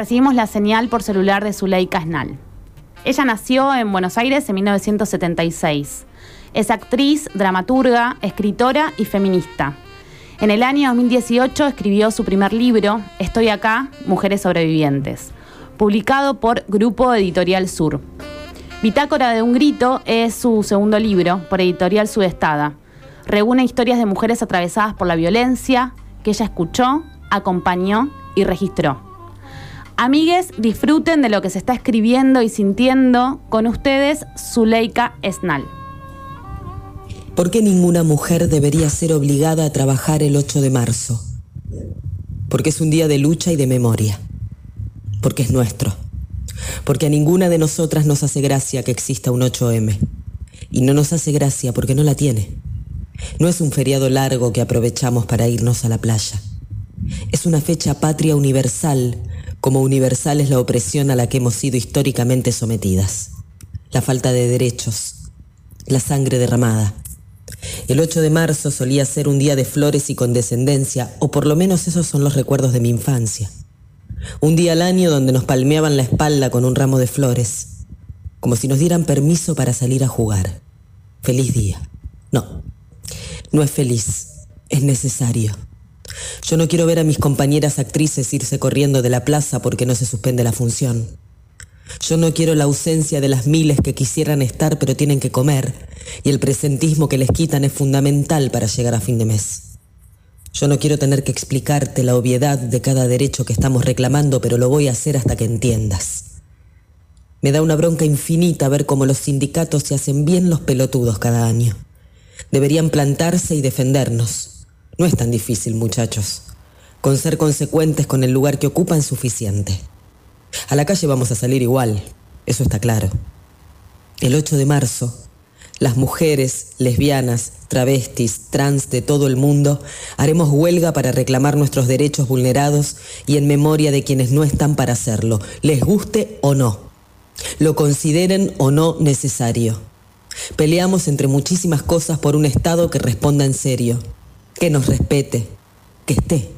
recibimos la señal por celular de Zuleika Snal. Ella nació en Buenos Aires en 1976. Es actriz, dramaturga, escritora y feminista. En el año 2018 escribió su primer libro, Estoy acá, Mujeres Sobrevivientes, publicado por Grupo Editorial Sur. Bitácora de un grito es su segundo libro, por Editorial Sudestada. Reúne historias de mujeres atravesadas por la violencia que ella escuchó, acompañó y registró. Amigues, disfruten de lo que se está escribiendo y sintiendo con ustedes, Zuleika Esnal. ¿Por qué ninguna mujer debería ser obligada a trabajar el 8 de marzo? Porque es un día de lucha y de memoria. Porque es nuestro. Porque a ninguna de nosotras nos hace gracia que exista un 8M. Y no nos hace gracia porque no la tiene. No es un feriado largo que aprovechamos para irnos a la playa. Es una fecha patria universal como universal es la opresión a la que hemos sido históricamente sometidas, la falta de derechos, la sangre derramada. El 8 de marzo solía ser un día de flores y condescendencia, o por lo menos esos son los recuerdos de mi infancia. Un día al año donde nos palmeaban la espalda con un ramo de flores, como si nos dieran permiso para salir a jugar. Feliz día. No, no es feliz, es necesario. Yo no quiero ver a mis compañeras actrices irse corriendo de la plaza porque no se suspende la función. Yo no quiero la ausencia de las miles que quisieran estar pero tienen que comer y el presentismo que les quitan es fundamental para llegar a fin de mes. Yo no quiero tener que explicarte la obviedad de cada derecho que estamos reclamando, pero lo voy a hacer hasta que entiendas. Me da una bronca infinita ver cómo los sindicatos se hacen bien los pelotudos cada año. Deberían plantarse y defendernos. No es tan difícil, muchachos. Con ser consecuentes con el lugar que ocupan suficiente. A la calle vamos a salir igual, eso está claro. El 8 de marzo, las mujeres, lesbianas, travestis, trans de todo el mundo, haremos huelga para reclamar nuestros derechos vulnerados y en memoria de quienes no están para hacerlo, les guste o no, lo consideren o no necesario. Peleamos entre muchísimas cosas por un Estado que responda en serio que nos respete, que esté.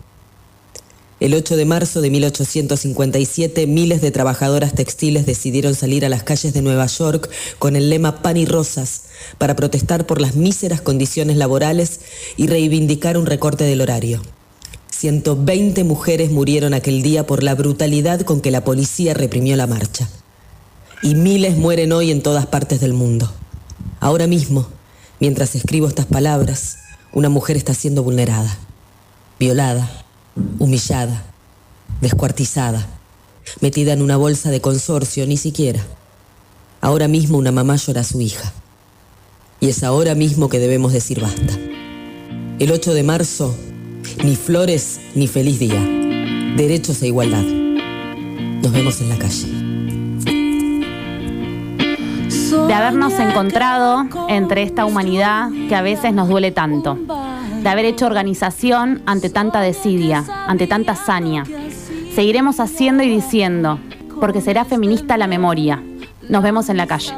El 8 de marzo de 1857, miles de trabajadoras textiles decidieron salir a las calles de Nueva York con el lema Pan y Rosas para protestar por las míseras condiciones laborales y reivindicar un recorte del horario. 120 mujeres murieron aquel día por la brutalidad con que la policía reprimió la marcha. Y miles mueren hoy en todas partes del mundo. Ahora mismo, mientras escribo estas palabras, una mujer está siendo vulnerada, violada, humillada, descuartizada, metida en una bolsa de consorcio, ni siquiera. Ahora mismo una mamá llora a su hija. Y es ahora mismo que debemos decir basta. El 8 de marzo, ni flores ni feliz día. Derechos e igualdad. Nos vemos en la calle de habernos encontrado entre esta humanidad que a veces nos duele tanto, de haber hecho organización ante tanta desidia, ante tanta hazaña. Seguiremos haciendo y diciendo, porque será feminista la memoria. Nos vemos en la calle.